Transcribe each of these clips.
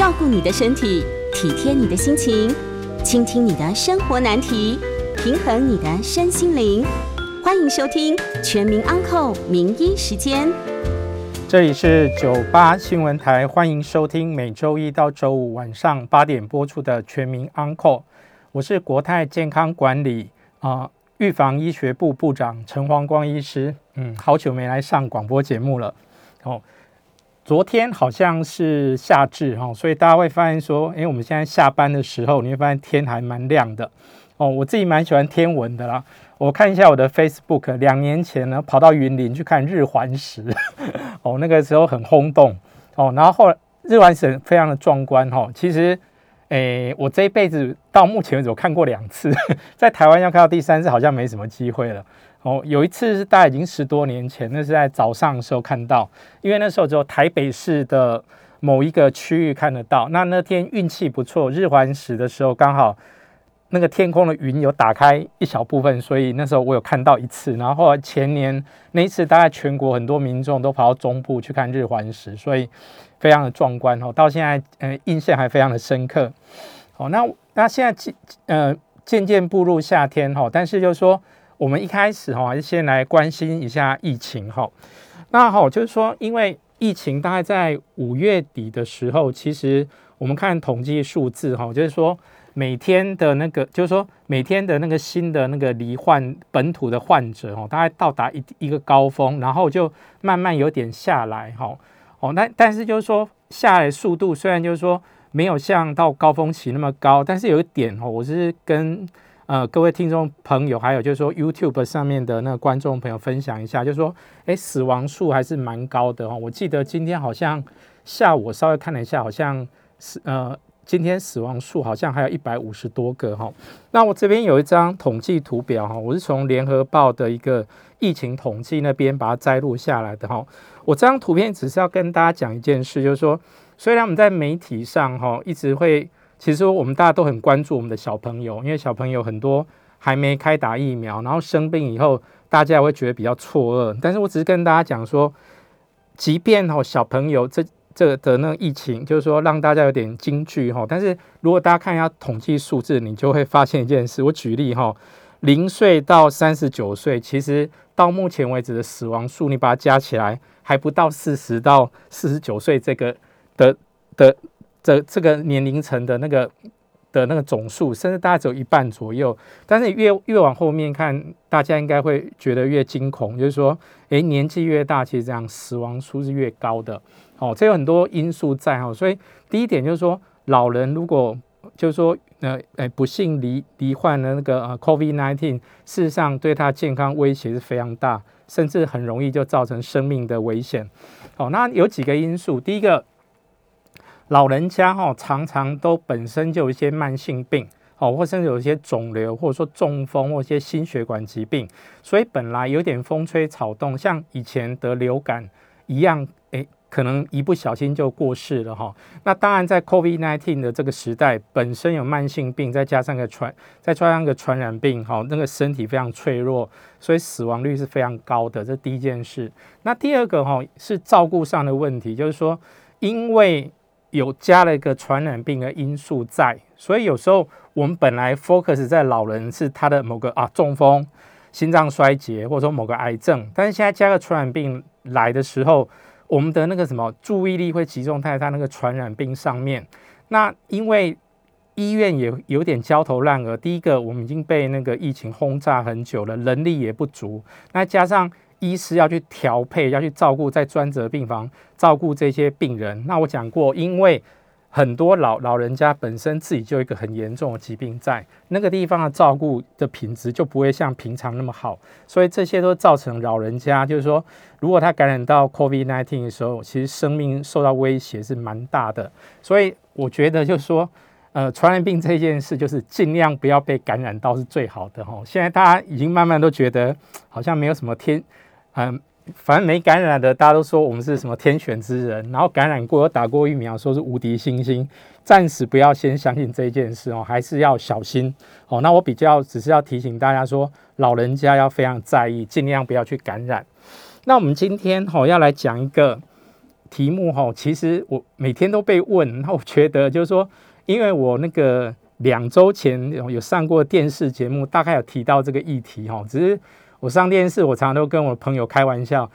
照顾你的身体，体贴你的心情，倾听你的生活难题，平衡你的身心灵。欢迎收听《全民安扣名医时间》。这里是九八新闻台，欢迎收听每周一到周五晚上八点播出的《全民安扣》。我是国泰健康管理啊预防医学部部长陈黄光医师。嗯，好久没来上广播节目了。哦，昨天好像是夏至哈，所以大家会发现说，哎，我们现在下班的时候，你会发现天还蛮亮的。哦，我自己蛮喜欢天文的啦。我看一下我的 Facebook，两年前呢跑到云林去看日环食，哦，那个时候很轰动哦。然后后来日环食非常的壮观哈。其实，诶，我这一辈子到目前为止我看过两次，在台湾要看到第三次好像没什么机会了。哦，有一次是大概已经十多年前，那是在早上的时候看到，因为那时候只有台北市的某一个区域看得到。那那天运气不错，日环食的时候刚好。那个天空的云有打开一小部分，所以那时候我有看到一次。然后前年那一次，大概全国很多民众都跑到中部去看日环食，所以非常的壮观哦。到现在，呃，印象还非常的深刻。好，那那现在渐呃渐渐步入夏天哈，但是就是说，我们一开始哈，还是先来关心一下疫情哈。那好，就是说，因为疫情大概在五月底的时候，其实我们看统计数字哈，就是说。每天的那个，就是说每天的那个新的那个罹患本土的患者哦，大概到达一一个高峰，然后就慢慢有点下来哈。哦，那但是就是说下来速度虽然就是说没有像到高峰期那么高，但是有一点哦，我是跟呃各位听众朋友，还有就是说 YouTube 上面的那个观众朋友分享一下，就是说哎死亡数还是蛮高的哦。我记得今天好像下午我稍微看了一下，好像是呃。今天死亡数好像还有一百五十多个哈，那我这边有一张统计图表哈，我是从联合报的一个疫情统计那边把它摘录下来的哈。我这张图片只是要跟大家讲一件事，就是说，虽然我们在媒体上哈一直会，其实我们大家都很关注我们的小朋友，因为小朋友很多还没开打疫苗，然后生病以后，大家会觉得比较错愕。但是我只是跟大家讲说，即便哈小朋友这。这个的那个疫情，就是说让大家有点惊惧哈。但是如果大家看一下统计数字，你就会发现一件事。我举例哈，零岁到三十九岁，其实到目前为止的死亡数，你把它加起来，还不到四十到四十九岁这个的的这这个年龄层的那个。的那个总数，甚至大概只有一半左右。但是越越往后面看，大家应该会觉得越惊恐，就是说，诶，年纪越大，其实这样死亡数是越高的。哦，这有很多因素在哈。所以第一点就是说，老人如果就是说，呃，诶，不幸罹罹患了那个呃，COVID nineteen，事实上对他健康威胁是非常大，甚至很容易就造成生命的危险。哦，那有几个因素，第一个。老人家哈常常都本身就有一些慢性病，哦，或甚至有一些肿瘤，或者说中风或一些心血管疾病，所以本来有点风吹草动，像以前得流感一样，诶，可能一不小心就过世了哈。那当然在 COVID-19 的这个时代，本身有慢性病，再加上个传，再加上个传染病，哈，那个身体非常脆弱，所以死亡率是非常高的。这第一件事。那第二个哈是照顾上的问题，就是说因为有加了一个传染病的因素在，所以有时候我们本来 focus 在老人是他的某个啊中风、心脏衰竭，或者说某个癌症，但是现在加个传染病来的时候，我们的那个什么注意力会集中在他那个传染病上面。那因为医院也有点焦头烂额，第一个我们已经被那个疫情轰炸很久了，人力也不足，那加上。医师要去调配，要去照顾在专责病房照顾这些病人。那我讲过，因为很多老老人家本身自己就有一个很严重的疾病，在那个地方的照顾的品质就不会像平常那么好，所以这些都造成老人家就是说，如果他感染到 COVID-19 的时候，其实生命受到威胁是蛮大的。所以我觉得就是说，呃，传染病这件事就是尽量不要被感染到是最好的哈。现在大家已经慢慢都觉得好像没有什么天。嗯，反正没感染的，大家都说我们是什么天选之人，然后感染过、有打过疫苗，说是无敌星星。暂时不要先相信这件事哦，还是要小心哦。那我比较只是要提醒大家说，老人家要非常在意，尽量不要去感染。那我们今天哈要来讲一个题目哈，其实我每天都被问，那我觉得就是说，因为我那个两周前有上过电视节目，大概有提到这个议题哈，只是我上电视，我常常都跟我朋友开玩笑。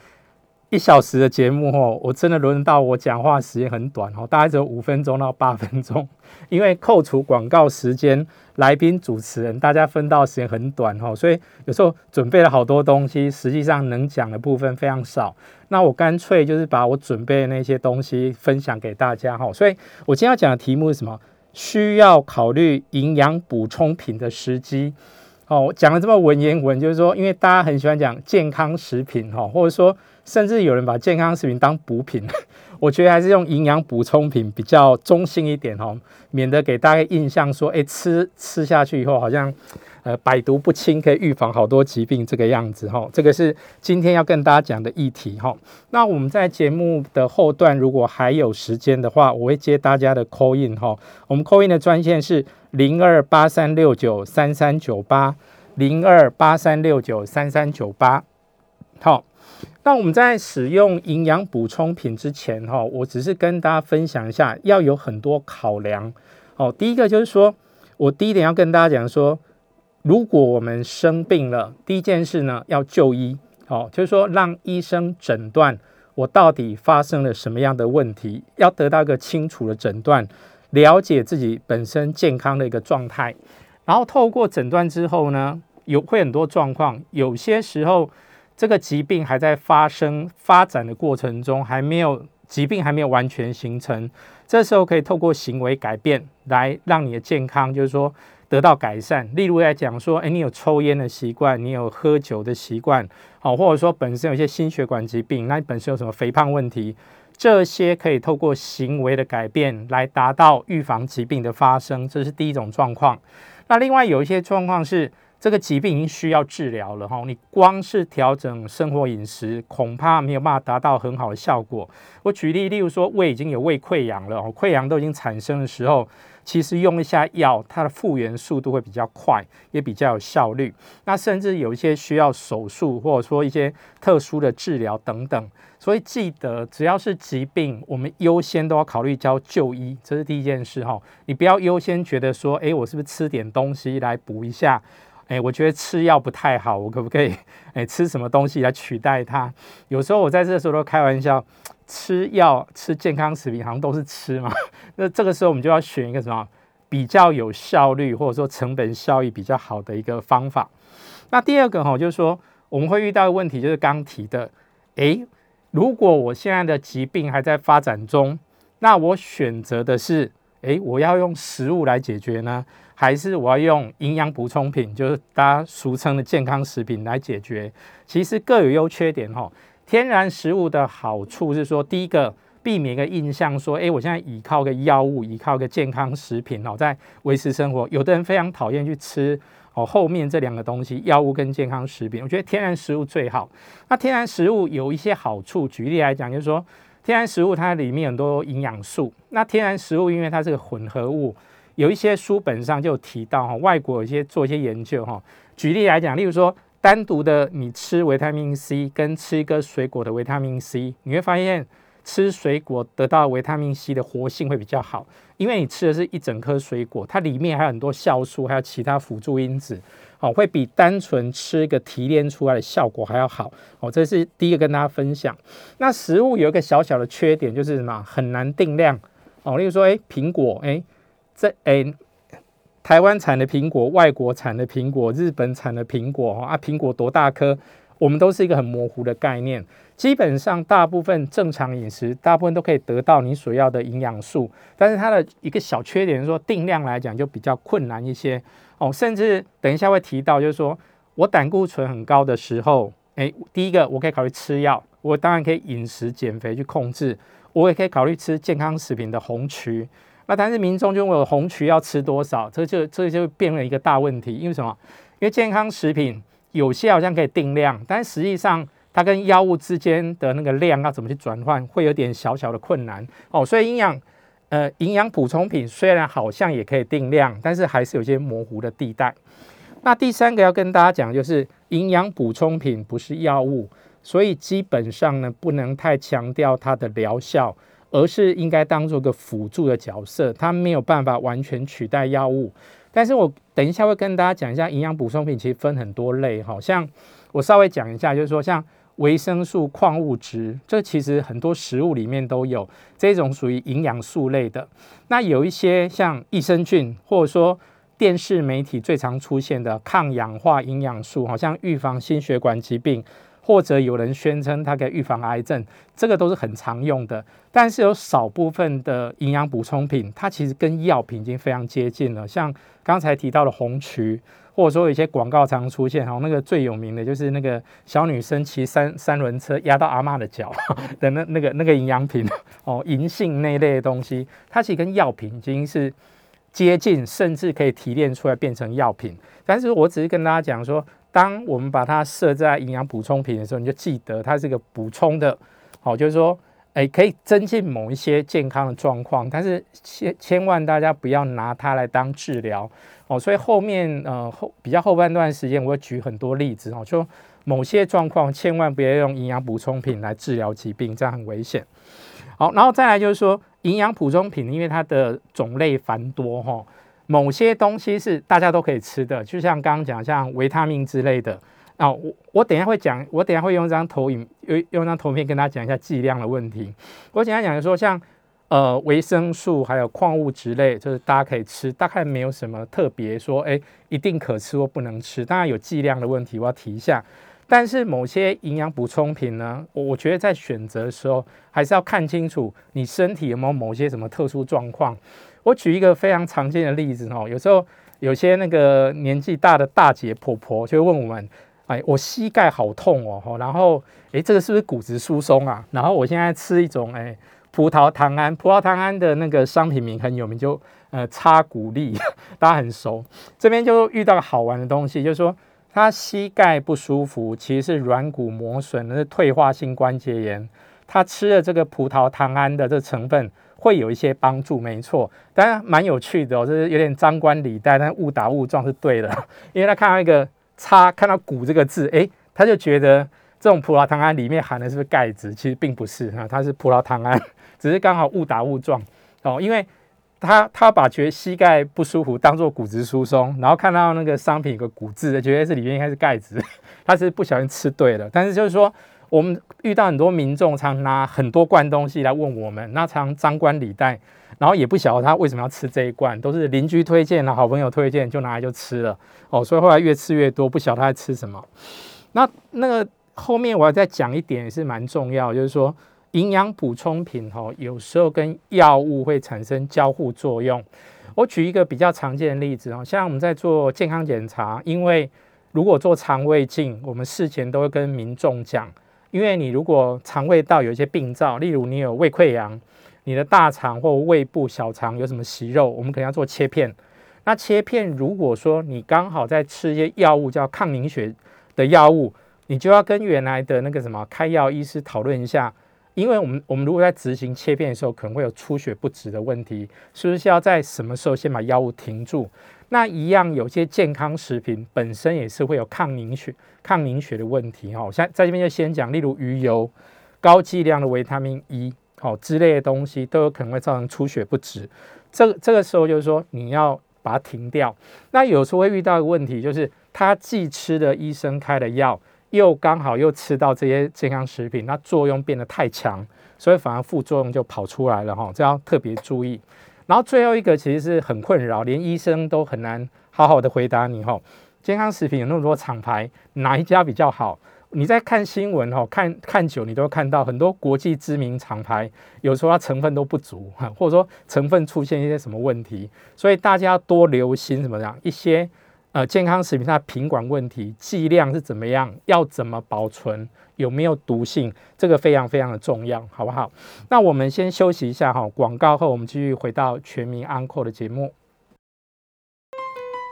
一小时的节目哦，我真的轮到我讲话时间很短哦，大概只有五分钟到八分钟，因为扣除广告时间，来宾主持人大家分到时间很短哦，所以有时候准备了好多东西，实际上能讲的部分非常少。那我干脆就是把我准备的那些东西分享给大家哈。所以我今天要讲的题目是什么？需要考虑营养补充品的时机。哦，讲了这么文言文，就是说，因为大家很喜欢讲健康食品哈，或者说。甚至有人把健康食品当补品，我觉得还是用营养补充品比较中性一点哦，免得给大家印象说，哎，吃吃下去以后好像呃百毒不侵，可以预防好多疾病这个样子哈。这个是今天要跟大家讲的议题哈。那我们在节目的后段，如果还有时间的话，我会接大家的 call in 哈。我们 call in 的专线是零二八三六九三三九八零二八三六九三三九八，好。那我们在使用营养补充品之前，哈，我只是跟大家分享一下，要有很多考量。哦，第一个就是说，我第一点要跟大家讲说，如果我们生病了，第一件事呢要就医，哦，就是说让医生诊断我到底发生了什么样的问题，要得到一个清楚的诊断，了解自己本身健康的一个状态，然后透过诊断之后呢，有会很多状况，有些时候。这个疾病还在发生发展的过程中，还没有疾病还没有完全形成。这时候可以透过行为改变来让你的健康，就是说得到改善。例如来讲说，哎，你有抽烟的习惯，你有喝酒的习惯，好，或者说本身有一些心血管疾病，那你本身有什么肥胖问题，这些可以透过行为的改变来达到预防疾病的发生。这是第一种状况。那另外有一些状况是。这个疾病已经需要治疗了哈，你光是调整生活饮食，恐怕没有办法达到很好的效果。我举例，例如说胃已经有胃溃疡了，溃疡都已经产生的时候，其实用一下药，它的复原速度会比较快，也比较有效率。那甚至有一些需要手术，或者说一些特殊的治疗等等。所以记得，只要是疾病，我们优先都要考虑叫就医，这是第一件事哈。你不要优先觉得说，诶，我是不是吃点东西来补一下？哎，我觉得吃药不太好，我可不可以哎吃什么东西来取代它？有时候我在这时候都开玩笑，吃药吃健康食品好像都是吃嘛。那这个时候我们就要选一个什么比较有效率或者说成本效益比较好的一个方法。那第二个哈，就是说我们会遇到的问题就是刚提的，哎，如果我现在的疾病还在发展中，那我选择的是哎，我要用食物来解决呢？还是我要用营养补充品，就是大家俗称的健康食品来解决。其实各有优缺点哈。天然食物的好处是说，第一个避免一个印象说，哎，我现在依靠个药物，依靠个健康食品哦，在维持生活。有的人非常讨厌去吃哦，后面这两个东西，药物跟健康食品。我觉得天然食物最好。那天然食物有一些好处，举例来讲，就是说天然食物它里面很多营养素。那天然食物因为它是个混合物。有一些书本上就提到哈，外国有一些做一些研究哈。举例来讲，例如说单独的你吃维他命 C 跟吃一个水果的维他命 C，你会发现吃水果得到维他命 C 的活性会比较好，因为你吃的是一整颗水果，它里面还有很多酵素，还有其他辅助因子，哦，会比单纯吃一个提炼出来的效果还要好。哦，这是第一个跟大家分享。那食物有一个小小的缺点就是什么？很难定量。哦，例如说，哎，苹果，哎。这诶，台湾产的苹果、外国产的苹果、日本产的苹果，啊，苹果多大颗？我们都是一个很模糊的概念。基本上，大部分正常饮食，大部分都可以得到你所要的营养素。但是它的一个小缺点是说，定量来讲就比较困难一些哦。甚至等一下会提到，就是说我胆固醇很高的时候，诶，第一个我可以考虑吃药，我当然可以饮食减肥去控制，我也可以考虑吃健康食品的红曲。那但是民众就问我红曲要吃多少，这就这就变了一个大问题。因为什么？因为健康食品有些好像可以定量，但实际上它跟药物之间的那个量要怎么去转换，会有点小小的困难哦。所以营养呃营养补充品虽然好像也可以定量，但是还是有些模糊的地带。那第三个要跟大家讲就是营养补充品不是药物。所以基本上呢，不能太强调它的疗效，而是应该当做个辅助的角色，它没有办法完全取代药物。但是我等一下会跟大家讲一下，营养补充品其实分很多类，好像我稍微讲一下，就是说像维生素、矿物质，这其实很多食物里面都有，这种属于营养素类的。那有一些像益生菌，或者说电视媒体最常出现的抗氧化营养素，好像预防心血管疾病。或者有人宣称它可以预防癌症，这个都是很常用的。但是有少部分的营养补充品，它其实跟药品已经非常接近了。像刚才提到的红曲，或者说有一些广告常出现，哈，那个最有名的就是那个小女生骑三三轮车压到阿妈的脚 的那那个那个营养品哦，银杏那一类的东西，它其实跟药品已经是接近，甚至可以提炼出来变成药品。但是我只是跟大家讲说。当我们把它设在营养补充品的时候，你就记得它是个补充的，好，就是说，哎，可以增进某一些健康的状况，但是千千万大家不要拿它来当治疗，哦，所以后面呃后比较后半段时间，我会举很多例子哦，就某些状况千万不要用营养补充品来治疗疾病，这样很危险。好，然后再来就是说，营养补充品因为它的种类繁多哈。某些东西是大家都可以吃的，就像刚刚讲，像维他命之类的。啊，我我等下会讲，我等下会用一张投影，用用张图片跟大家讲一下剂量的问题。我简单讲就说，像呃维生素还有矿物质类，就是大家可以吃，大概没有什么特别说，哎，一定可吃或不能吃。当然有剂量的问题，我要提一下。但是某些营养补充品呢，我我觉得在选择的时候，还是要看清楚你身体有没有某些什么特殊状况。我举一个非常常见的例子哦，有时候有些那个年纪大的大姐婆婆就会问我们，哎，我膝盖好痛哦，然后哎，这个是不是骨质疏松啊？然后我现在吃一种哎葡萄糖胺，葡萄糖胺的那个商品名很有名，就呃擦骨力，大家很熟。这边就遇到好玩的东西，就是说他膝盖不舒服，其实是软骨磨损，那是退化性关节炎。他吃了这个葡萄糖胺的这成分。会有一些帮助，没错，当然蛮有趣的哦，就是有点张冠李戴，但误打误撞是对的，因为他看到一个“叉”，看到“骨”这个字，诶，他就觉得这种葡萄糖胺里面含的是不是钙质？其实并不是啊，它是葡萄糖胺，只是刚好误打误撞哦，因为他他把觉得膝盖不舒服当做骨质疏松，然后看到那个商品有个“骨”字，觉得这里面应该是钙质，他是不小心吃对了，但是就是说。我们遇到很多民众常拿很多罐东西来问我们，那常张冠李戴，然后也不晓得他为什么要吃这一罐，都是邻居推荐啊，好朋友推荐就拿来就吃了哦，所以后来越吃越多，不晓得他在吃什么。那那个后面我要再讲一点也是蛮重要，就是说营养补充品哈，有时候跟药物会产生交互作用。我举一个比较常见的例子哦，像我们在做健康检查，因为如果做肠胃镜，我们事前都会跟民众讲。因为你如果肠胃道有一些病灶，例如你有胃溃疡，你的大肠或胃部小肠有什么息肉，我们可能要做切片。那切片如果说你刚好在吃一些药物，叫抗凝血的药物，你就要跟原来的那个什么开药医师讨论一下。因为我们我们如果在执行切片的时候，可能会有出血不止的问题，是不是要在什么时候先把药物停住？那一样有些健康食品本身也是会有抗凝血、抗凝血的问题哈。现在在这边就先讲，例如鱼油、高剂量的维他命 E 哦之类的东西，都有可能会造成出血不止。这这个时候就是说你要把它停掉。那有时候会遇到一个问题，就是他既吃的医生开的药，又刚好又吃到这些健康食品，那作用变得太强，所以反而副作用就跑出来了哈。这要特别注意。然后最后一个其实是很困扰，连医生都很难好好的回答你哈。健康食品有那么多厂牌，哪一家比较好？你在看新闻哦，看看久你都会看到很多国际知名厂牌，有时候它成分都不足，或者说成分出现一些什么问题，所以大家多留心什么样一些。呃，健康食品它的品管问题、剂量是怎么样？要怎么保存？有没有毒性？这个非常非常的重要，好不好？那我们先休息一下哈，广告后我们继续回到全民安扣的节目。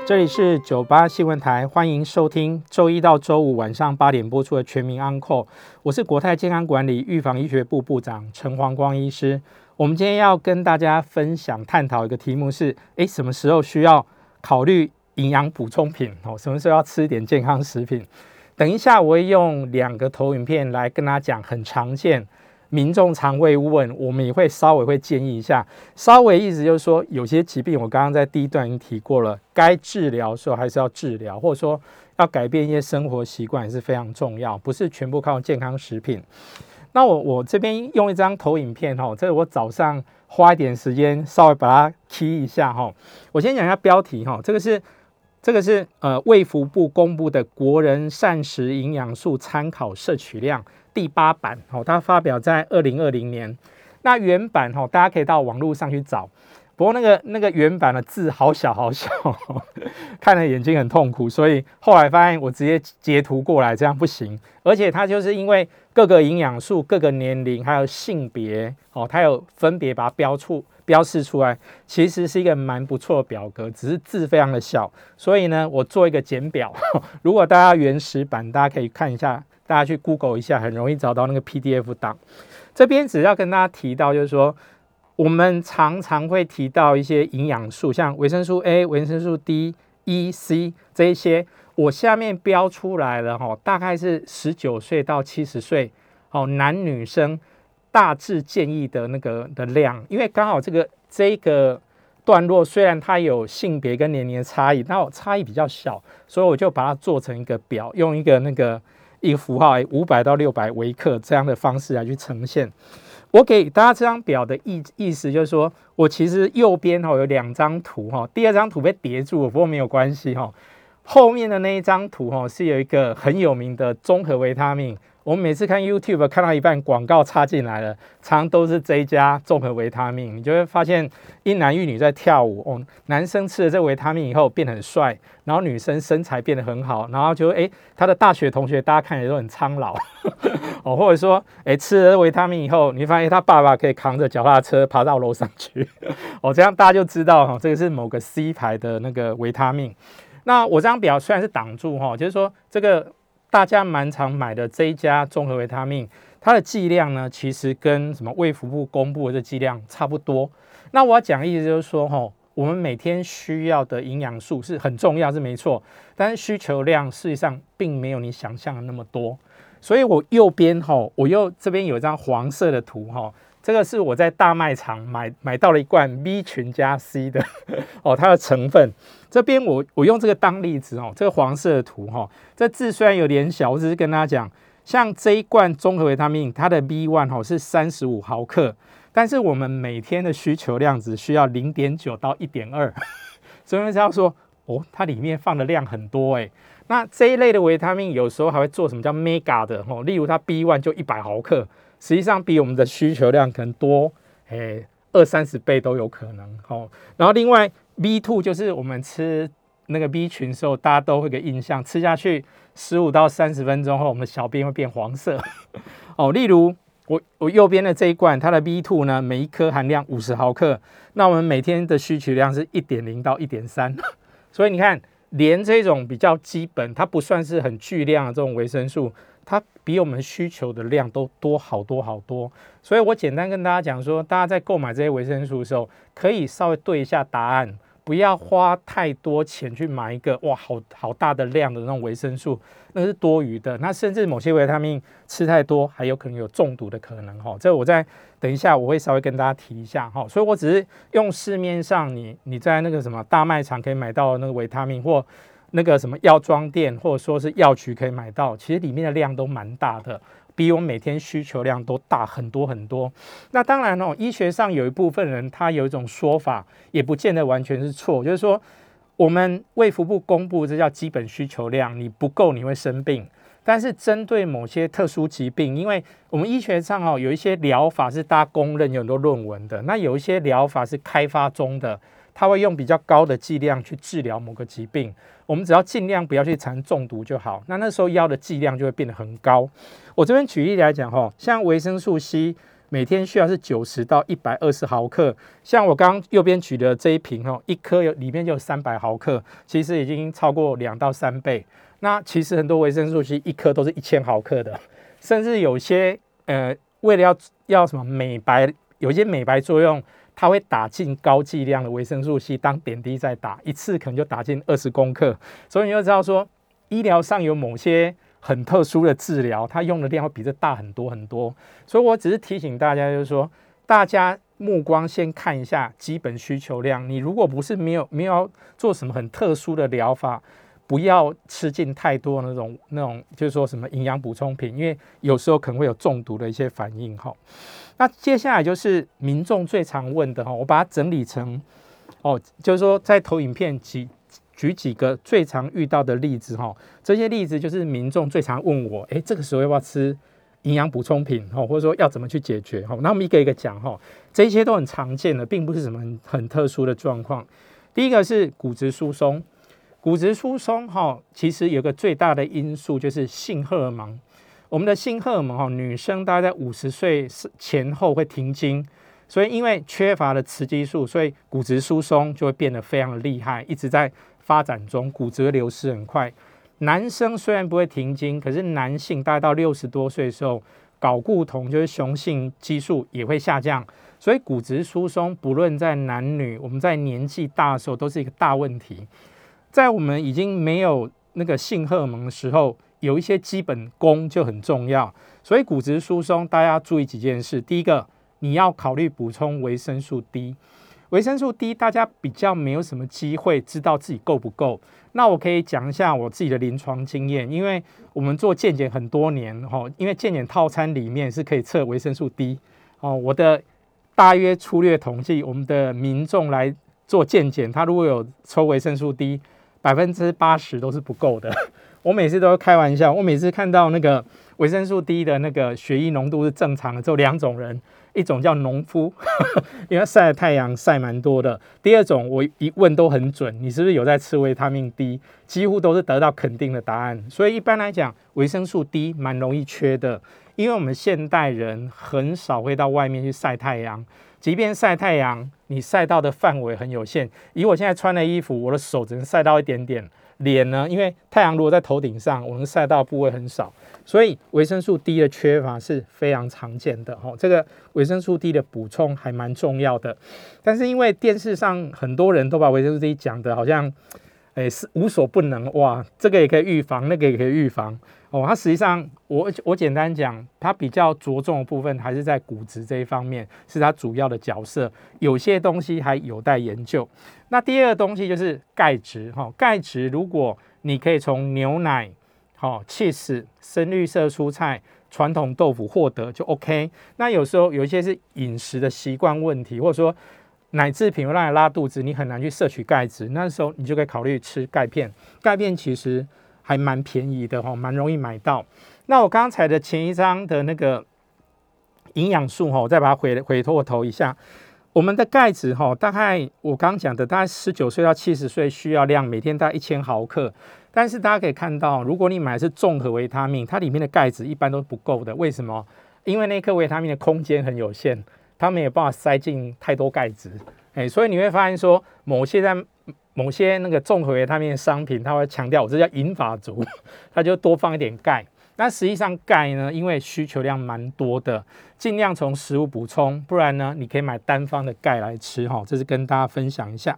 这里是九八新闻台，欢迎收听周一到周五晚上八点播出的全民安扣。我是国泰健康管理预防医学部部长陈黄光医师。我们今天要跟大家分享探讨一个题目是：诶，什么时候需要考虑？营养补充品哦，什么时候要吃一点健康食品？等一下我会用两个投影片来跟大家讲很常见。民众常会问，我们也会稍微会建议一下，稍微意思就是说，有些疾病我刚刚在第一段已经提过了，该治疗的时候还是要治疗，或者说要改变一些生活习惯也是非常重要，不是全部靠健康食品。那我我这边用一张投影片哈，这是我早上花一点时间稍微把它 key 一下哈。我先讲一下标题哈，这个是这个是呃卫福部公布的国人膳食营养素参考摄取量。第八版哦，它发表在二零二零年。那原版哦，大家可以到网络上去找。不过那个那个原版的字好小好小，看了眼睛很痛苦，所以后来发现我直接截图过来，这样不行。而且它就是因为各个营养素、各个年龄还有性别哦，它有分别把它标出标示出来，其实是一个蛮不错的表格，只是字非常的小。所以呢，我做一个简表。如果大家原始版，大家可以看一下。大家去 Google 一下，很容易找到那个 PDF 档。这边只要跟大家提到，就是说，我们常常会提到一些营养素，像维生素 A、维生素 D、E、C 这一些，我下面标出来了哈，大概是十九岁到七十岁，哦，男女生大致建议的那个的量，因为刚好这个这个段落虽然它有性别跟年龄的差异，但我差异比较小，所以我就把它做成一个表，用一个那个。一个符号，五百到六百微克这样的方式来去呈现。我给大家这张表的意意思就是说，我其实右边哈有两张图哈，第二张图被叠住了，不过没有关系哈。后面的那一张图哈是有一个很有名的综合维他命。我们每次看 YouTube 看到一半广告插进来了，常常都是这一家综合维他命，你就会发现一男一女在跳舞哦。男生吃了这维他命以后变得很帅，然后女生身材变得很好，然后就诶，他的大学同学大家看起来都很苍老 哦，或者说诶，吃了维他命以后，你发现他爸爸可以扛着脚踏车爬到楼上去 哦，这样大家就知道哈，这个是某个 C 牌的那个维他命。那我这张表虽然是挡住哈，就是说这个。大家蛮常买的这一家综合维他命，它的剂量呢，其实跟什么卫福部公布的这剂量差不多。那我要讲的意思就是说，哈，我们每天需要的营养素是很重要，是没错，但是需求量事实上并没有你想象的那么多。所以我右边哈，我又这边有一张黄色的图哈。这个是我在大卖场买买到了一罐 B 群加 C 的 哦，它的成分这边我我用这个当例子哦，这个黄色的图哈，这字虽然有点小，我只是跟大家讲，像这一罐综合维他命，它的 B one 哈是三十五毫克，但是我们每天的需求量只需要零点九到一点二，所以要说哦，它里面放的量很多诶。那这一类的维他命有时候还会做什么叫 mega 的哦，例如它 B one 就一百毫克。实际上比我们的需求量可能多，诶，二三十倍都有可能。哦，然后另外 B two 就是我们吃那个 B 群时候，大家都会个印象，吃下去十五到三十分钟后，我们的小便会变黄色。哦，例如我我右边的这一罐，它的 B two 呢，每一颗含量五十毫克，那我们每天的需求量是一点零到一点三，所以你看，连这种比较基本，它不算是很巨量的这种维生素。它比我们需求的量都多好多好多，所以我简单跟大家讲说，大家在购买这些维生素的时候，可以稍微对一下答案，不要花太多钱去买一个哇，好好大的量的那种维生素，那是多余的。那甚至某些维他命吃太多，还有可能有中毒的可能哈。这我在等一下我会稍微跟大家提一下哈。所以我只是用市面上你你在那个什么大卖场可以买到那个维他命或。那个什么药妆店或者说是药局可以买到，其实里面的量都蛮大的，比我每天需求量都大很多很多。那当然哦，医学上有一部分人他有一种说法，也不见得完全是错，就是说我们卫福部公布这叫基本需求量，你不够你会生病。但是针对某些特殊疾病，因为我们医学上哦有一些疗法是大家公认有很多论文的，那有一些疗法是开发中的。它会用比较高的剂量去治疗某个疾病，我们只要尽量不要去产生中毒就好。那那时候药的剂量就会变得很高。我这边举例来讲哈，像维生素 C 每天需要是九十到一百二十毫克，像我刚右边举的这一瓶哈，一颗有里面就有三百毫克，其实已经超过两到三倍。那其实很多维生素 C 一颗都是一千毫克的，甚至有些呃为了要要什么美白，有些美白作用。它会打进高剂量的维生素 C 当点滴再打，一次可能就打进二十公克，所以你就知道说医疗上有某些很特殊的治疗，它用的量会比这大很多很多。所以我只是提醒大家，就是说，大家目光先看一下基本需求量。你如果不是没有没有做什么很特殊的疗法，不要吃进太多那种那种，就是说什么营养补充品，因为有时候可能会有中毒的一些反应哈。那接下来就是民众最常问的哈，我把它整理成哦，就是说在投影片举举几个最常遇到的例子哈，这些例子就是民众最常问我，诶，这个时候要不要吃营养补充品哈，或者说要怎么去解决哈？那我们一个一个讲哈，这些都很常见的，并不是什么很很特殊的状况。第一个是骨质疏松。骨质疏松哈，其实有个最大的因素就是性荷尔蒙。我们的性荷尔蒙哈，女生大概在五十岁前后会停经，所以因为缺乏了雌激素，所以骨质疏松就会变得非常的厉害，一直在发展中，骨质流失很快。男生虽然不会停经，可是男性大概到六十多岁的时候，睾固酮就是雄性激素也会下降，所以骨质疏松不论在男女，我们在年纪大的时候都是一个大问题。在我们已经没有那个性荷尔蒙的时候，有一些基本功就很重要。所以骨质疏松，大家要注意几件事。第一个，你要考虑补充维生素 D。维生素 D，大家比较没有什么机会知道自己够不够。那我可以讲一下我自己的临床经验，因为我们做健检很多年哈，因为健检套餐里面是可以测维生素 D 哦。我的大约粗略统计，我们的民众来做健检，他如果有抽维生素 D。百分之八十都是不够的。我每次都开玩笑，我每次看到那个维生素 D 的那个血液浓度是正常的，只有两种人，一种叫农夫，因为晒太阳晒蛮多的；第二种，我一问都很准，你是不是有在吃维他命 D？几乎都是得到肯定的答案。所以一般来讲，维生素 D 蛮容易缺的，因为我们现代人很少会到外面去晒太阳。即便晒太阳，你晒到的范围很有限。以我现在穿的衣服，我的手只能晒到一点点。脸呢，因为太阳如果在头顶上，我们晒到部位很少，所以维生素 D 的缺乏是非常常见的。哈，这个维生素 D 的补充还蛮重要的。但是因为电视上很多人都把维生素 D 讲的好像，哎，是无所不能哇，这个也可以预防，那个也可以预防。哦，它实际上，我我简单讲，它比较着重的部分还是在骨质这一方面，是它主要的角色。有些东西还有待研究。那第二个东西就是钙质，哈，钙质如果你可以从牛奶、好 cheese、深绿色蔬菜、传统豆腐获得就 OK。那有时候有一些是饮食的习惯问题，或者说奶制品会让你拉肚子，你很难去摄取钙质，那时候你就可以考虑吃钙片。钙片其实。还蛮便宜的哈，蛮容易买到。那我刚才的前一张的那个营养素哈，我再把它回回过头一下。我们的钙质哈，大概我刚讲的，大概十九岁到七十岁需要量每天大概一千毫克。但是大家可以看到，如果你买的是综合维他命，它里面的钙质一般都不够的。为什么？因为那颗维他命的空间很有限，它没有办法塞进太多钙质。哎，所以你会发现说，某些在某些那个综合维他命的商品，它会强调我这叫银发族，它就多放一点钙。那实际上钙呢，因为需求量蛮多的，尽量从食物补充，不然呢，你可以买单方的钙来吃哈。这是跟大家分享一下。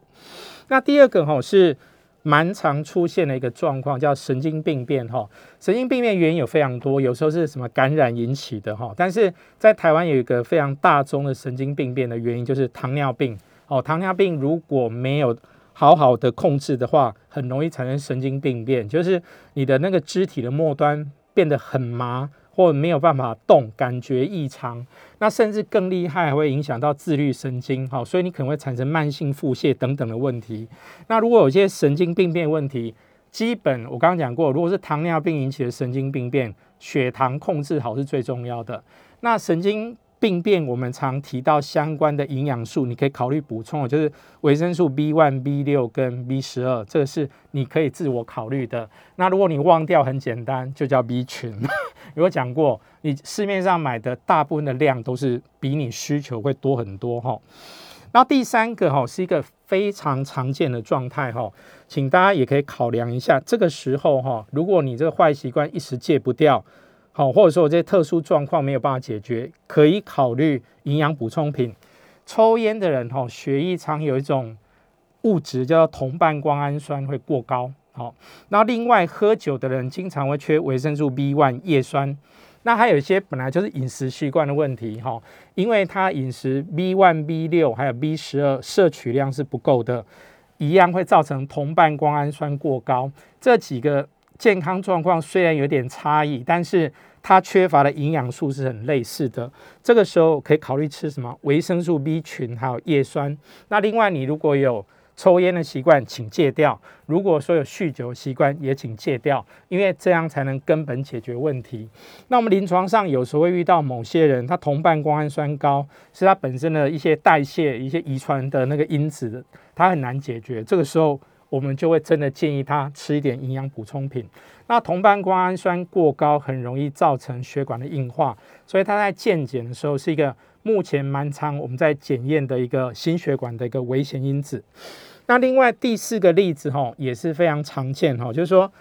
那第二个哈是蛮常出现的一个状况，叫神经病变哈。神经病变原因有非常多，有时候是什么感染引起的哈。但是在台湾有一个非常大宗的神经病变的原因，就是糖尿病哦。糖尿病如果没有好好的控制的话，很容易产生神经病变，就是你的那个肢体的末端变得很麻，或没有办法动，感觉异常。那甚至更厉害，会影响到自律神经，好，所以你可能会产生慢性腹泻等等的问题。那如果有些神经病变问题，基本我刚刚讲过，如果是糖尿病引起的神经病变，血糖控制好是最重要的。那神经病变，我们常提到相关的营养素，你可以考虑补充，就是维生素 B one、B 六跟 B 十二，这个是你可以自我考虑的。那如果你忘掉，很简单，就叫 B 群。有讲过，你市面上买的大部分的量都是比你需求会多很多哈。然后第三个哈是一个非常常见的状态哈，请大家也可以考量一下，这个时候哈，如果你这个坏习惯一时戒不掉。好，或者说我这些特殊状况没有办法解决，可以考虑营养补充品。抽烟的人哈，血液常有一种物质叫做同半胱氨酸会过高，好，那另外喝酒的人经常会缺维生素 B one 叶酸。那还有一些本来就是饮食习惯的问题哈，因为他饮食 B one、B 六还有 B 十二摄取量是不够的，一样会造成同半胱氨酸过高。这几个健康状况虽然有点差异，但是它缺乏的营养素是很类似的。这个时候可以考虑吃什么？维生素 B 群还有叶酸。那另外你如果有抽烟的习惯，请戒掉；如果说有酗酒习惯，也请戒掉，因为这样才能根本解决问题。那我们临床上有时候会遇到某些人，他同伴胱氨酸高，是他本身的一些代谢、一些遗传的那个因子，他很难解决。这个时候，我们就会真的建议他吃一点营养补充品。那同伴胱氨酸过高，很容易造成血管的硬化，所以他在健检的时候是一个。目前蛮常我们在检验的一个心血管的一个危险因子。那另外第四个例子哈也是非常常见哈，就是说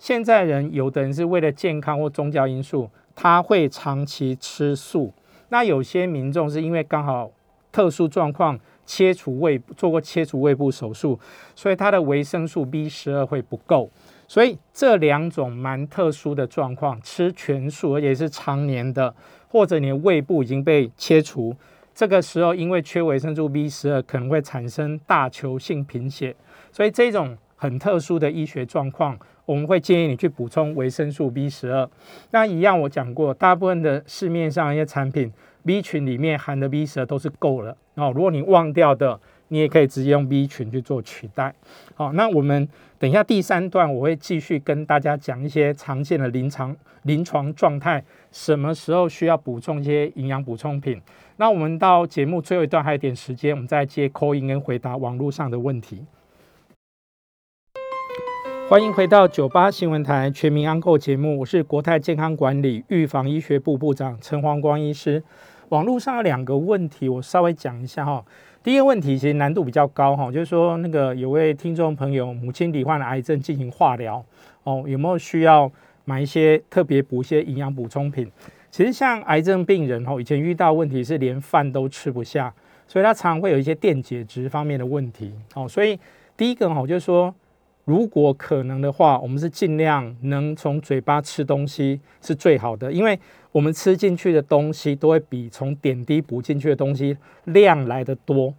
现在人有的人是为了健康或宗教因素，他会长期吃素。那有些民众是因为刚好特殊状况切除胃做过切除胃部手术，所以他的维生素 B 十二会不够。所以这两种蛮特殊的状况，吃全素而且是常年的。或者你的胃部已经被切除，这个时候因为缺维生素 B 十二，可能会产生大球性贫血，所以这种很特殊的医学状况，我们会建议你去补充维生素 B 十二。那一样我讲过，大部分的市面上一些产品 B 群里面含的 B 十二都是够了哦。如果你忘掉的，你也可以直接用 B 群去做取代。好，那我们等一下第三段我会继续跟大家讲一些常见的临床临床状态。什么时候需要补充一些营养补充品？那我们到节目最后一段还有点时间，我们再接 call in 跟回答网络上的问题。欢迎回到九八新闻台全民安购节目，我是国泰健康管理预防医学部部长陈黄光医师。网络上有两个问题，我稍微讲一下哈。第一个问题其实难度比较高哈，就是说那个有位听众朋友母亲罹患了癌症进行化疗哦，有没有需要？买一些特别补一些营养补充品，其实像癌症病人吼，以前遇到问题是连饭都吃不下，所以他常常会有一些电解质方面的问题哦。所以第一个哈就是说，如果可能的话，我们是尽量能从嘴巴吃东西是最好的，因为我们吃进去的东西都会比从点滴补进去的东西量来的多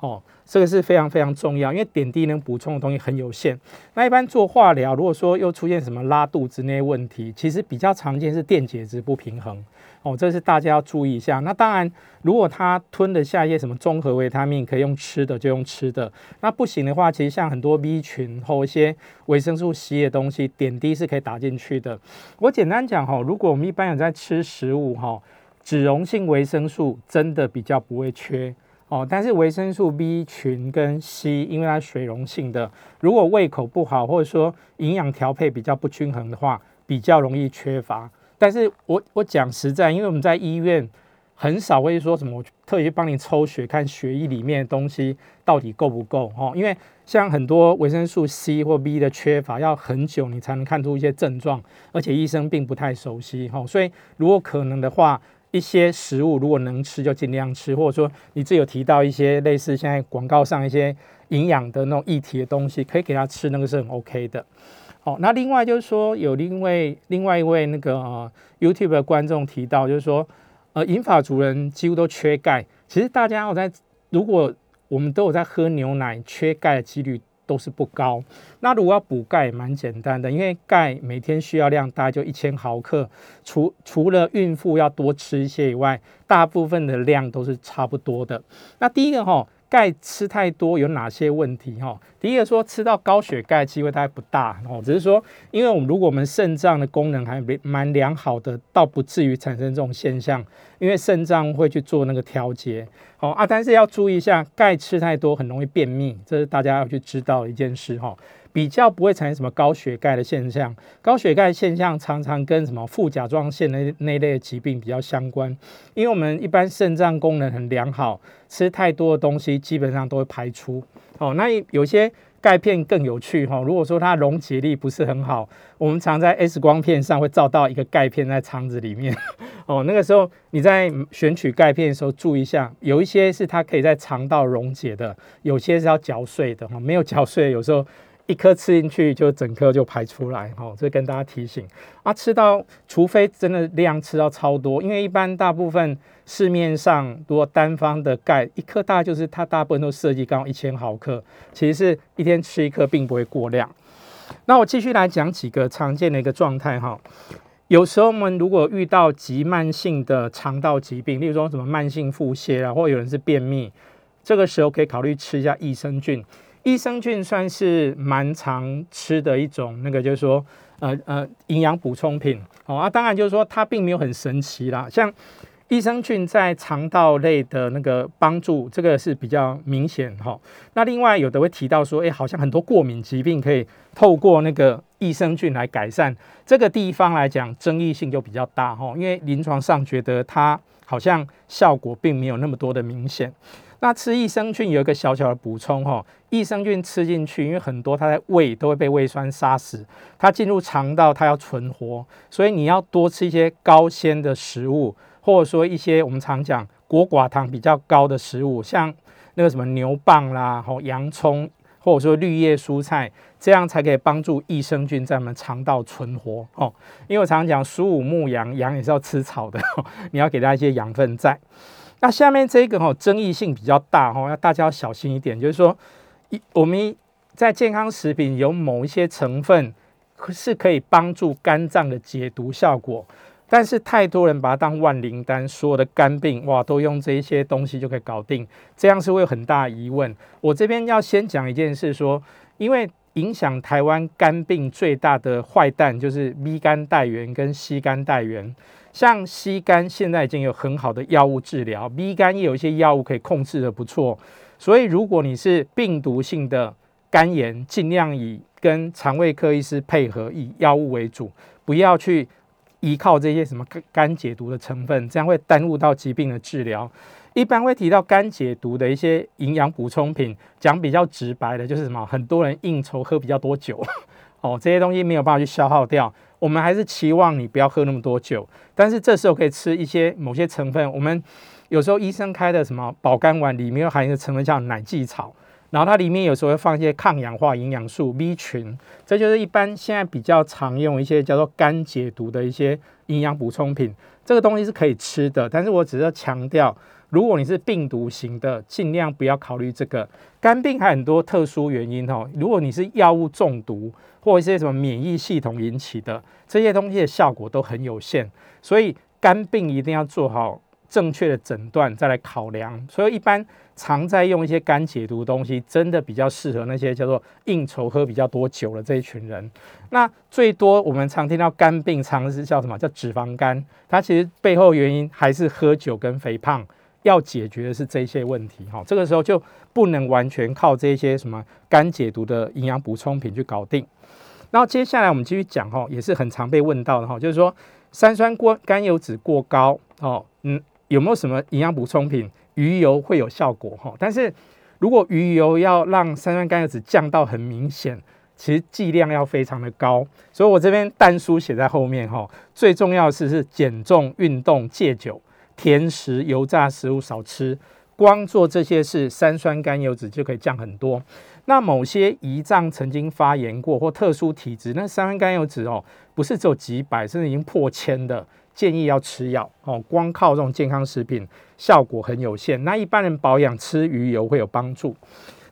哦。这个是非常非常重要，因为点滴能补充的东西很有限。那一般做化疗，如果说又出现什么拉肚子那些问题，其实比较常见是电解质不平衡哦，这是大家要注意一下。那当然，如果他吞得下一些什么综合维他命，可以用吃的就用吃的。那不行的话，其实像很多 B 群或一些维生素 C 的东西，点滴是可以打进去的。我简单讲哈，如果我们一般有在吃食物哈，脂溶性维生素真的比较不会缺。哦，但是维生素 B 群跟 C，因为它水溶性的，如果胃口不好，或者说营养调配比较不均衡的话，比较容易缺乏。但是我我讲实在，因为我们在医院很少会说什么我特意去帮你抽血看血液里面的东西到底够不够哦，因为像很多维生素 C 或 B 的缺乏，要很久你才能看出一些症状，而且医生并不太熟悉哈，所以如果可能的话。一些食物如果能吃就尽量吃，或者说你自己有提到一些类似现在广告上一些营养的那种液体的东西，可以给他吃，那个是很 OK 的。好，那另外就是说有另外另外一位那个 YouTube 的观众提到，就是说呃银发族人几乎都缺钙。其实大家我在如果我们都有在喝牛奶，缺钙的几率。都是不高。那如果要补钙，蛮简单的，因为钙每天需要量大概就一千毫克。除除了孕妇要多吃一些以外，大部分的量都是差不多的。那第一个哈。钙吃太多有哪些问题？哈，第一个说吃到高血钙机会大概不大哦，只是说，因为我们如果我们肾脏的功能还蛮良好的，倒不至于产生这种现象，因为肾脏会去做那个调节。哦啊，但是要注意一下，钙吃太多很容易便秘，这是大家要去知道一件事哈。比较不会产生什么高血钙的现象，高血钙现象常常跟什么副甲状腺那那类的疾病比较相关，因为我们一般肾脏功能很良好，吃太多的东西基本上都会排出。哦，那有些钙片更有趣哈，如果说它溶解力不是很好，我们常在 X 光片上会照到一个钙片在肠子里面。哦，那个时候你在选取钙片的时候注意一下，有一些是它可以在肠道溶解的，有些是要嚼碎的哈，没有嚼碎有时候。一颗吃进去就整颗就排出来，哈，这跟大家提醒啊，吃到除非真的量吃到超多，因为一般大部分市面上如果单方的钙一颗大就是它大部分都设计刚好一千毫克，其实是一天吃一颗并不会过量。那我继续来讲几个常见的一个状态哈，有时候我们如果遇到急慢性的肠道疾病，例如说什么慢性腹泻啊，或有人是便秘，这个时候可以考虑吃一下益生菌。益生菌算是蛮常吃的一种，那个就是说，呃呃，营养补充品哦啊，当然就是说它并没有很神奇啦。像益生菌在肠道类的那个帮助，这个是比较明显哈。那另外有的会提到说，哎，好像很多过敏疾病可以透过那个益生菌来改善，这个地方来讲争议性就比较大哈，因为临床上觉得它好像效果并没有那么多的明显。那吃益生菌有一个小小的补充哈，益生菌吃进去，因为很多它在胃都会被胃酸杀死，它进入肠道它要存活，所以你要多吃一些高纤的食物，或者说一些我们常讲果寡糖比较高的食物，像那个什么牛蒡啦、吼洋葱，或者说绿叶蔬菜，这样才可以帮助益生菌在我们肠道存活哦。因为我常讲鼠五牧羊，羊也是要吃草的，你要给它一些养分在。那下面这个哈争议性比较大哈，要大家要小心一点，就是说，一我们在健康食品有某一些成分是可以帮助肝脏的解毒效果，但是太多人把它当万灵丹，所有的肝病哇都用这一些东西就可以搞定，这样是会有很大疑问。我这边要先讲一件事，说因为影响台湾肝病最大的坏蛋就是 B 肝带源跟 C 肝带源。像 C 肝现在已经有很好的药物治疗，B 肝也有一些药物可以控制的不错，所以如果你是病毒性的肝炎，尽量以跟肠胃科医师配合，以药物为主，不要去依靠这些什么肝肝解毒的成分，这样会耽误到疾病的治疗。一般会提到肝解毒的一些营养补充品，讲比较直白的就是什么，很多人应酬喝比较多酒，哦，这些东西没有办法去消耗掉。我们还是期望你不要喝那么多酒，但是这时候可以吃一些某些成分。我们有时候医生开的什么保肝丸里面含一个成分叫奶蓟草，然后它里面有时候会放一些抗氧化营养素 B 群，这就是一般现在比较常用一些叫做肝解毒的一些营养补充品。这个东西是可以吃的，但是我只是强调，如果你是病毒型的，尽量不要考虑这个。肝病还很多特殊原因哦，如果你是药物中毒。或一些什么免疫系统引起的这些东西的效果都很有限，所以肝病一定要做好正确的诊断再来考量。所以一般常在用一些肝解毒东西，真的比较适合那些叫做应酬喝比较多酒的这一群人。那最多我们常听到肝病，常是叫什么叫脂肪肝？它其实背后原因还是喝酒跟肥胖。要解决的是这些问题，哈，这个时候就不能完全靠这些什么肝解毒的营养补充品去搞定。然后接下来我们继续讲哈，也是很常被问到的哈，就是说三酸过甘油脂过高哦，嗯，有没有什么营养补充品鱼油会有效果哈？但是如果鱼油要让三酸甘油脂降到很明显，其实剂量要非常的高，所以我这边单书写在后面哈，最重要的是是减重、运动、戒酒、甜食、油炸食物少吃，光做这些事，三酸甘油脂就可以降很多。那某些胰脏曾经发炎过或特殊体质，那三酸甘油脂哦，不是只有几百，甚至已经破千的，建议要吃药哦。光靠这种健康食品效果很有限。那一般人保养吃鱼油会有帮助。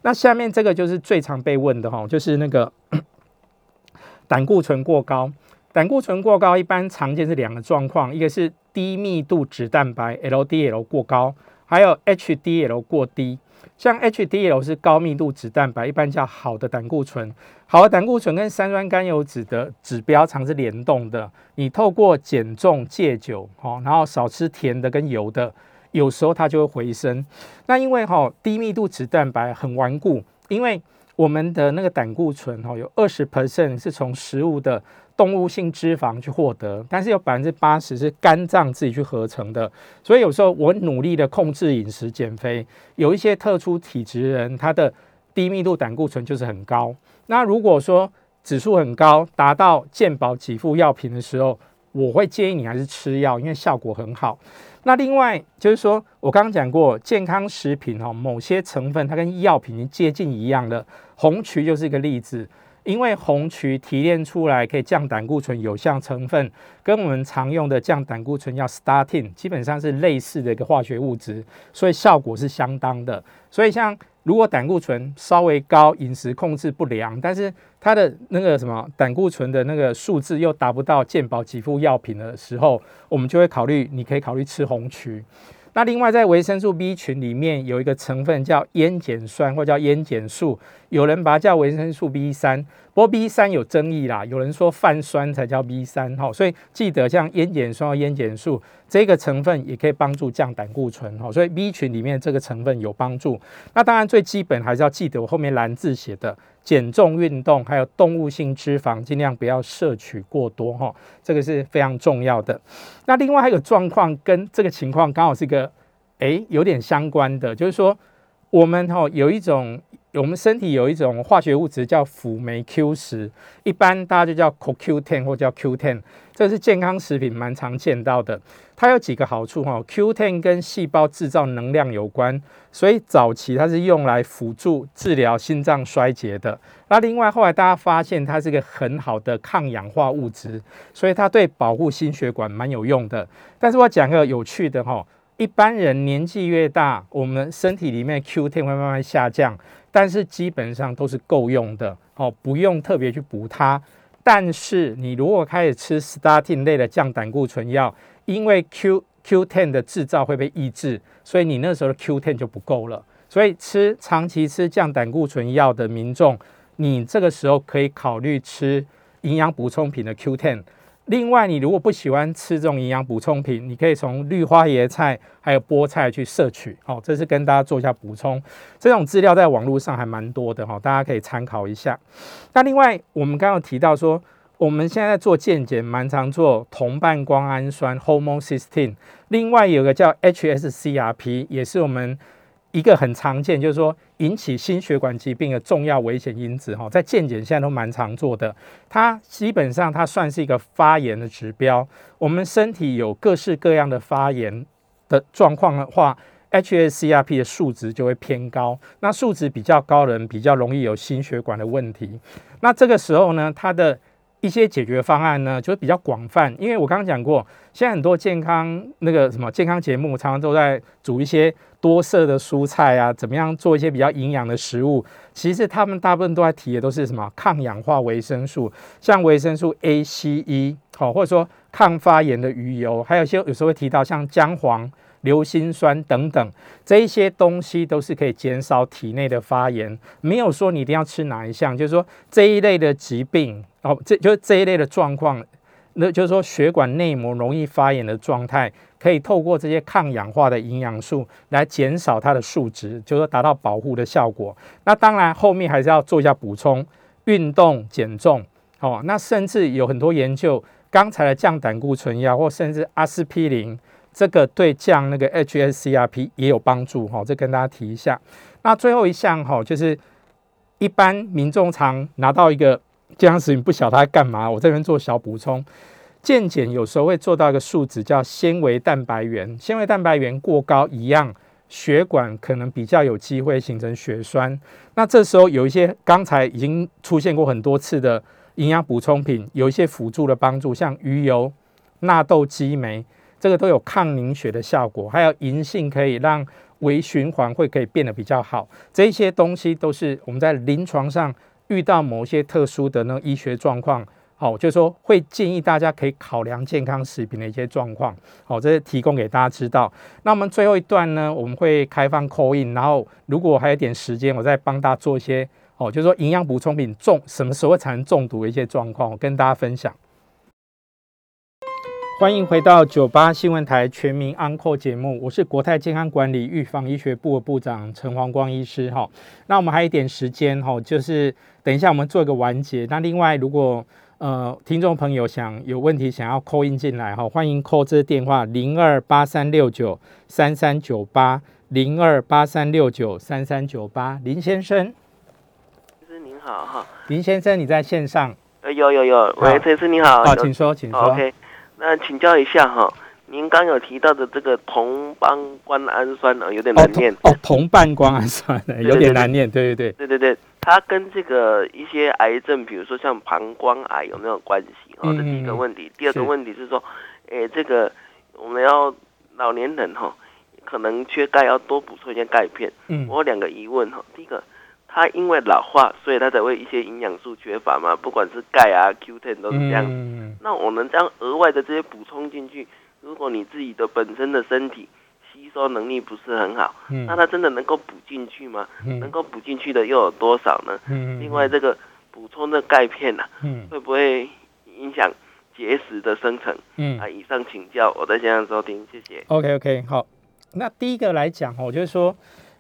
那下面这个就是最常被问的哈，就是那个 胆固醇过高。胆固醇过高一般常见是两个状况，一个是低密度脂蛋白 （LDL） 过高，还有 HDL 过低。像 HDL 是高密度脂蛋白，一般叫好的胆固醇。好的胆固醇跟三酸甘油脂的指标常是联动的。你透过减重、戒酒，哈，然后少吃甜的跟油的，有时候它就会回升。那因为哈低密度脂蛋白很顽固，因为我们的那个胆固醇哈有二十 percent 是从食物的。动物性脂肪去获得，但是有百分之八十是肝脏自己去合成的，所以有时候我努力的控制饮食减肥，有一些特殊体质人，他的低密度胆固醇就是很高。那如果说指数很高，达到健保给付药品的时候，我会建议你还是吃药，因为效果很好。那另外就是说，我刚刚讲过，健康食品哈，某些成分它跟药品接近一样的，红曲就是一个例子。因为红曲提炼出来可以降胆固醇有效成分，跟我们常用的降胆固醇药 statin 基本上是类似的一个化学物质，所以效果是相当的。所以像如果胆固醇稍微高，饮食控制不良，但是它的那个什么胆固醇的那个数字又达不到健保给付药品的时候，我们就会考虑，你可以考虑吃红曲。那另外，在维生素 B 群里面有一个成分叫烟碱酸，或叫烟碱素，有人把它叫维生素 B 三。不过 B 三有争议啦，有人说泛酸才叫 B 三，哈，所以记得像烟碱酸、烟碱素这个成分也可以帮助降胆固醇，哈，所以 B 群里面这个成分有帮助。那当然最基本还是要记得我后面蓝字写的减重运动，还有动物性脂肪尽量不要摄取过多，哈，这个是非常重要的。那另外还有状况跟这个情况刚好是一个诶有点相关的，就是说我们哈有一种。我们身体有一种化学物质叫辅酶 Q 十，一般大家就叫 CoQ10 或叫 Q10，这是健康食品蛮常见到的。它有几个好处哈，Q10 跟细胞制造能量有关，所以早期它是用来辅助治疗心脏衰竭的。那另外后来大家发现它是个很好的抗氧化物质，所以它对保护心血管蛮有用的。但是我讲个有趣的哈，一般人年纪越大，我们身体里面 Q10 会慢慢下降。但是基本上都是够用的哦，不用特别去补它。但是你如果开始吃 statin 类的降胆固醇药，因为 Q Q10 的制造会被抑制，所以你那时候的 Q10 就不够了。所以吃长期吃降胆固醇药的民众，你这个时候可以考虑吃营养补充品的 Q10。另外，你如果不喜欢吃这种营养补充品，你可以从绿花椰菜还有菠菜去摄取。好，这是跟大家做一下补充。这种资料在网络上还蛮多的哈，大家可以参考一下。那另外，我们刚刚提到说，我们现在在做健检，蛮常做同半胱氨酸 （homocysteine）。另外有个叫 hsCRP，也是我们。一个很常见，就是说引起心血管疾病的重要危险因子哈，在健检现在都蛮常做的。它基本上它算是一个发炎的指标。我们身体有各式各样的发炎的状况的话，hsCRP 的数值就会偏高。那数值比较高的人比较容易有心血管的问题。那这个时候呢，它的一些解决方案呢，就是比较广泛。因为我刚刚讲过，现在很多健康那个什么健康节目，常常都在煮一些。多色的蔬菜啊，怎么样做一些比较营养的食物？其实他们大部分都在提的都是什么抗氧化维生素，像维生素 A、C、E，好，或者说抗发炎的鱼油，还有一些有时候会提到像姜黄、硫辛酸等等，这一些东西都是可以减少体内的发炎。没有说你一定要吃哪一项，就是说这一类的疾病，哦，这就是这一类的状况。那就是说，血管内膜容易发炎的状态，可以透过这些抗氧化的营养素来减少它的数值，就是说达到保护的效果。那当然后面还是要做一下补充，运动减重。哦，那甚至有很多研究，刚才的降胆固醇药或甚至阿司匹林，这个对降那个 hsCRP 也有帮助。哈，这跟大家提一下。那最后一项哈，就是一般民众常拿到一个。健康食品不晓得它干嘛，我这边做小补充。健检有时候会做到一个数值，叫纤维蛋白原。纤维蛋白原过高，一样血管可能比较有机会形成血栓。那这时候有一些刚才已经出现过很多次的营养补充品，有一些辅助的帮助，像鱼油、纳豆激酶，这个都有抗凝血的效果，还有银杏可以让微循环会可以变得比较好。这些东西都是我们在临床上。遇到某些特殊的那医学状况，好，就是说会建议大家可以考量健康食品的一些状况，好，这是提供给大家知道。那我们最后一段呢，我们会开放 call in，然后如果还有点时间，我再帮大家做一些，哦，就是说营养补充品中什么时候产生中毒的一些状况，我跟大家分享。欢迎回到九八新闻台全民安扣节目，我是国泰健康管理预防医学部的部长陈黄光医师哈。那我们还有一点时间哈，就是等一下我们做一个完结。那另外如果呃听众朋友想有问题想要 call in 进来哈，欢迎 call 这个电话零二八三六九三三九八零二八三六九三三九八林先生，医师您好哈，林先生你在线上？呃有有有，喂陈医师你好，好请说请说。OK。那请教一下哈，您刚有提到的这个同邦胱氨酸呢，有点难念哦，同半胱氨酸有点难念，对对对对对对，它跟这个一些癌症，比如说像膀胱癌有没有关系？哦，这第一个问题。第二个问题是说，诶，这个我们要老年人哈，可能缺钙，要多补充一些钙片。嗯，我有两个疑问哈，第一个。它因为老化，所以它才会一些营养素缺乏嘛，不管是钙啊、Q10 都是这样。那我们这样额外的这些补充进去，如果你自己的本身的身体吸收能力不是很好，那它真的能够补进去吗？能够补进去的又有多少呢？另外，这个补充的钙片呢，会不会影响结石的生成？啊，以上请教，我在线上收听，谢谢。OK OK，好，那第一个来讲我，就是说。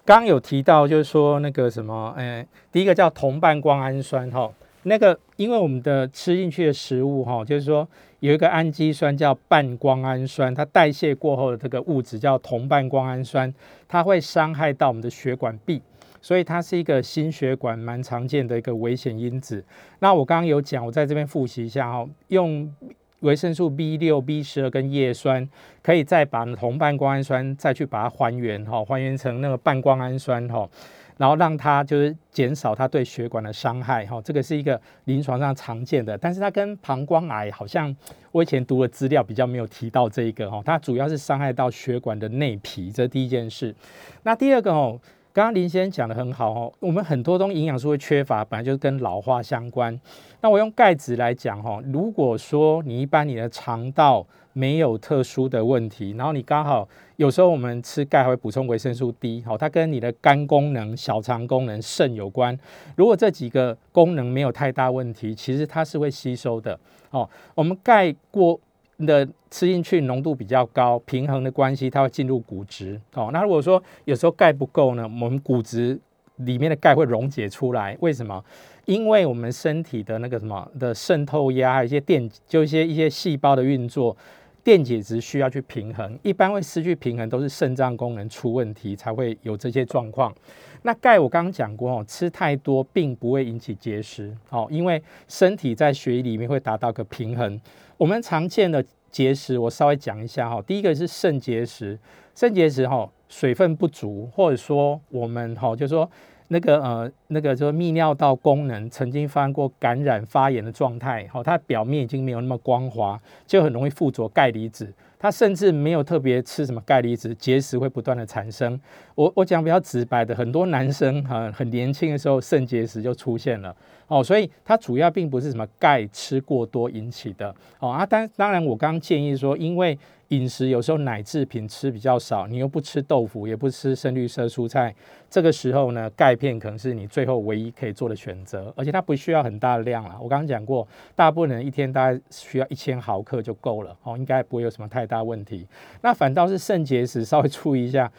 刚有提到，就是说那个什么，哎，第一个叫同半胱氨酸哈，那个因为我们的吃进去的食物哈，就是说有一个氨基酸叫半胱氨酸，它代谢过后的这个物质叫同半胱氨酸，它会伤害到我们的血管壁，所以它是一个心血管蛮常见的一个危险因子。那我刚刚有讲，我在这边复习一下哈，用。维生素 B 六、B 十二跟叶酸，可以再把同半胱氨酸再去把它还原哈，还原成那个半胱氨酸哈，然后让它就是减少它对血管的伤害哈。这个是一个临床上常见的，但是它跟膀胱癌好像我以前读的资料比较没有提到这一个哈，它主要是伤害到血管的内皮，这第一件事。那第二个哦。刚刚林先生讲的很好哦，我们很多东西营养素会缺乏，本来就是跟老化相关。那我用钙质来讲哈，如果说你一般你的肠道没有特殊的问题，然后你刚好有时候我们吃钙会补充维生素 D，好，它跟你的肝功能、小肠功能、肾有关。如果这几个功能没有太大问题，其实它是会吸收的。哦，我们钙过。的吃进去浓度比较高，平衡的关系，它会进入骨质。哦，那如果说有时候钙不够呢，我们骨质里面的钙会溶解出来。为什么？因为我们身体的那个什么的渗透压，还有一些电，就一些一些细胞的运作，电解质需要去平衡。一般会失去平衡，都是肾脏功能出问题才会有这些状况。那钙我刚刚讲过哦，吃太多并不会引起结石。哦，因为身体在血液里面会达到个平衡。我们常见的结石，我稍微讲一下哈。第一个是肾结石，肾结石哈，水分不足，或者说我们哈，就说那个呃，那个就是泌尿道功能曾经发生过感染发炎的状态，哈，它表面已经没有那么光滑，就很容易附着钙离子。它甚至没有特别吃什么钙离子，结石会不断的产生。我我讲比较直白的，很多男生哈很年轻的时候肾结石就出现了哦，所以它主要并不是什么钙吃过多引起的哦啊。当当然我刚刚建议说，因为饮食有时候奶制品吃比较少，你又不吃豆腐，也不吃深绿色蔬菜，这个时候呢，钙片可能是你最后唯一可以做的选择，而且它不需要很大的量了。我刚刚讲过，大部分人一天大概需要一千毫克就够了哦，应该不会有什么太大问题。那反倒是肾结石，稍微注意一下，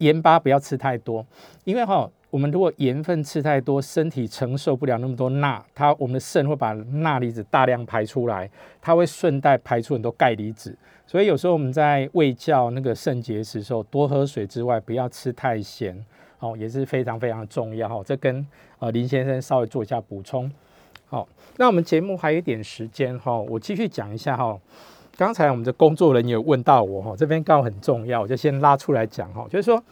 盐巴不要吃太多，因为哈，我们如果盐分吃太多，身体承受不了那么多钠，它我们的肾会把钠离子大量排出来，它会顺带排出很多钙离子。所以有时候我们在胃教那个肾结石的时候，多喝水之外，不要吃太咸，哦，也是非常非常重要哈。这跟呃林先生稍微做一下补充。好，那我们节目还有一点时间哈，我继续讲一下哈。刚才我们的工作人员有问到我哈，这边刚好很重要，我就先拉出来讲哈，就是说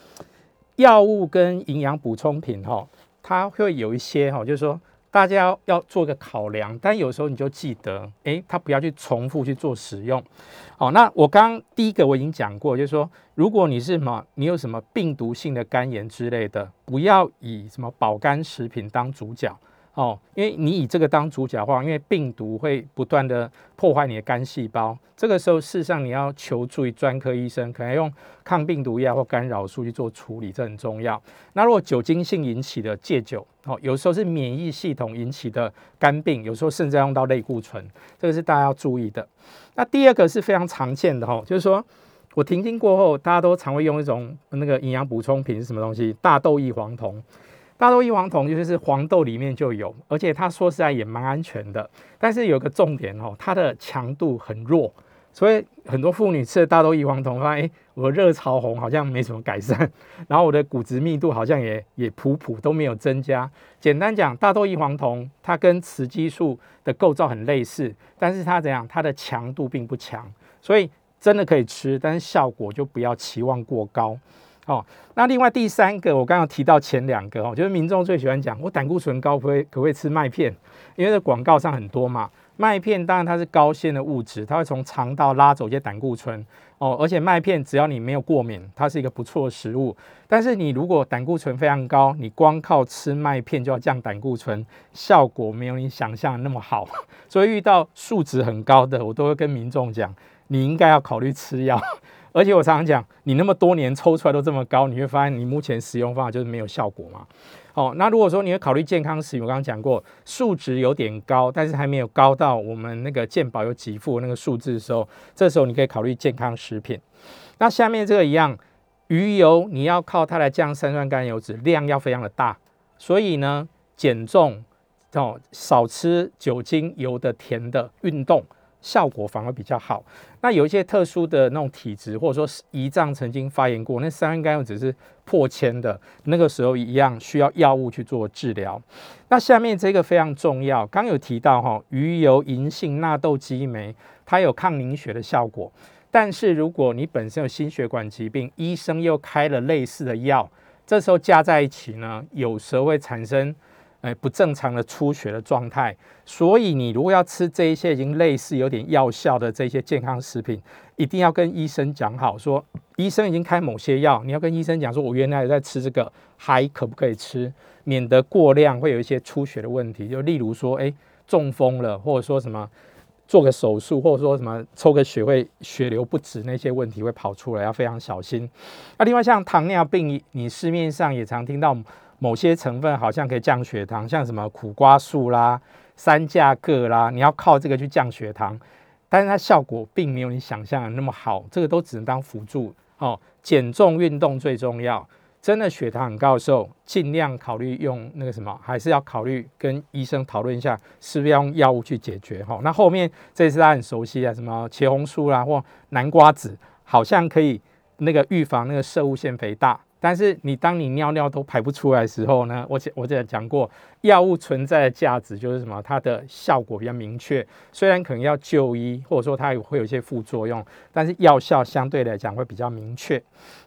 药物跟营养补充品哈，它会有一些哈，就是说。大家要做个考量，但有时候你就记得，诶，它不要去重复去做使用。好，那我刚第一个我已经讲过，就是说，如果你是什么，你有什么病毒性的肝炎之类的，不要以什么保肝食品当主角。哦，因为你以这个当主角的话，因为病毒会不断的破坏你的肝细胞，这个时候事实上你要求助于专科医生，可能用抗病毒药或干扰素去做处理，这很重要。那如果酒精性引起的戒酒，哦，有时候是免疫系统引起的肝病，有时候甚至要用到类固醇，这个是大家要注意的。那第二个是非常常见的哈，就是说我停经过后，大家都常会用一种那个营养补充品是什么东西？大豆异黄酮。大豆异黄酮就是黄豆里面就有，而且它说实在也蛮安全的。但是有个重点哦，它的强度很弱，所以很多妇女吃了大豆异黄酮，发现诶，我热潮红好像没什么改善，然后我的骨质密度好像也也普普都没有增加。简单讲，大豆异黄酮它跟雌激素的构造很类似，但是它怎样？它的强度并不强，所以真的可以吃，但是效果就不要期望过高。哦，那另外第三个，我刚刚提到前两个哦，就是民众最喜欢讲，我胆固醇高，可不可以可不可以吃麦片？因为这广告上很多嘛，麦片当然它是高纤的物质，它会从肠道拉走一些胆固醇哦，而且麦片只要你没有过敏，它是一个不错的食物。但是你如果胆固醇非常高，你光靠吃麦片就要降胆固醇，效果没有你想象的那么好。所以遇到数值很高的，我都会跟民众讲，你应该要考虑吃药。而且我常常讲，你那么多年抽出来都这么高，你会发现你目前使用方法就是没有效果嘛。哦，那如果说你要考虑健康食品，我刚刚讲过，数值有点高，但是还没有高到我们那个健保有给付那个数字的时候，这时候你可以考虑健康食品。那下面这个一样，鱼油你要靠它来降三酸甘油脂，量要非常的大，所以呢，减重哦，少吃酒精、油的、甜的，运动。效果反而比较好。那有一些特殊的那种体质，或者说胰脏曾经发炎过，那三酸甘油脂是破千的，那个时候一样需要药物去做治疗。那下面这个非常重要，刚有提到哈，鱼油银杏纳豆激酶，它有抗凝血的效果。但是如果你本身有心血管疾病，医生又开了类似的药，这时候加在一起呢，有时候会产生。哎，不正常的出血的状态，所以你如果要吃这一些已经类似有点药效的这些健康食品，一定要跟医生讲好，说医生已经开某些药，你要跟医生讲说，我原来也在吃这个，还可不可以吃，免得过量会有一些出血的问题。就例如说，哎，中风了，或者说什么做个手术，或者说什么抽个血会血流不止，那些问题会跑出来，要非常小心。那另外像糖尿病，你市面上也常听到。某些成分好像可以降血糖，像什么苦瓜素啦、三价铬啦，你要靠这个去降血糖，但是它效果并没有你想象的那么好，这个都只能当辅助哦。减重运动最重要，真的血糖很高的时候，尽量考虑用那个什么，还是要考虑跟医生讨论一下，是不是要用药物去解决哈。那后面这次大家很熟悉啊，什么茄红素啦或南瓜子，好像可以那个预防那个射物腺肥大。但是你当你尿尿都排不出来的时候呢？我我这讲过，药物存在的价值就是什么？它的效果比较明确，虽然可能要就医，或者说它会有一些副作用，但是药效相对来讲会比较明确。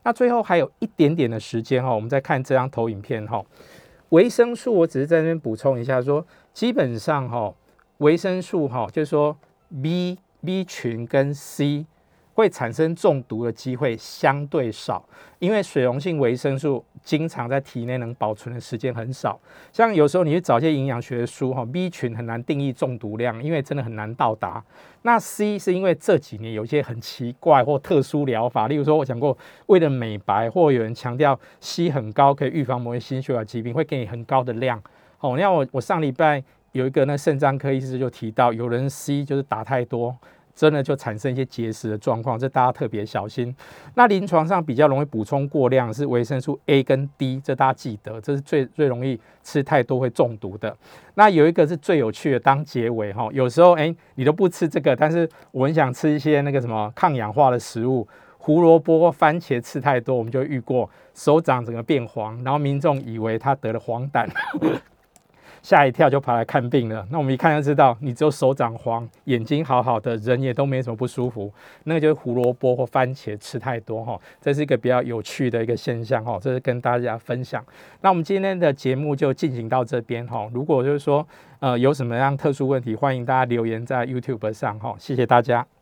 那最后还有一点点的时间哈，我们再看这张投影片哈。维生素我只是在那边补充一下，说基本上哈，维生素哈，就是说 B B 群跟 C。会产生中毒的机会相对少，因为水溶性维生素经常在体内能保存的时间很少。像有时候你去找一些营养学的书，哈，B 群很难定义中毒量，因为真的很难到达。那 C 是因为这几年有一些很奇怪或特殊疗法，例如说我讲过，为了美白，或有人强调 C 很高可以预防某些心血管疾病，会给你很高的量。哦，你看我我上礼拜有一个那肾脏科医师就提到，有人 C 就是打太多。真的就产生一些结石的状况，这大家特别小心。那临床上比较容易补充过量是维生素 A 跟 D，这大家记得，这是最最容易吃太多会中毒的。那有一个是最有趣的，当结尾哈，有时候哎你都不吃这个，但是我很想吃一些那个什么抗氧化的食物，胡萝卜或番茄吃太多，我们就遇过手掌整个变黄，然后民众以为他得了黄疸。吓一跳就跑来看病了。那我们一看就知道，你只有手掌黄，眼睛好好的，人也都没什么不舒服。那个就是胡萝卜或番茄吃太多哈，这是一个比较有趣的一个现象哈。这是跟大家分享。那我们今天的节目就进行到这边哈。如果就是说呃有什么样特殊问题，欢迎大家留言在 YouTube 上哈。谢谢大家。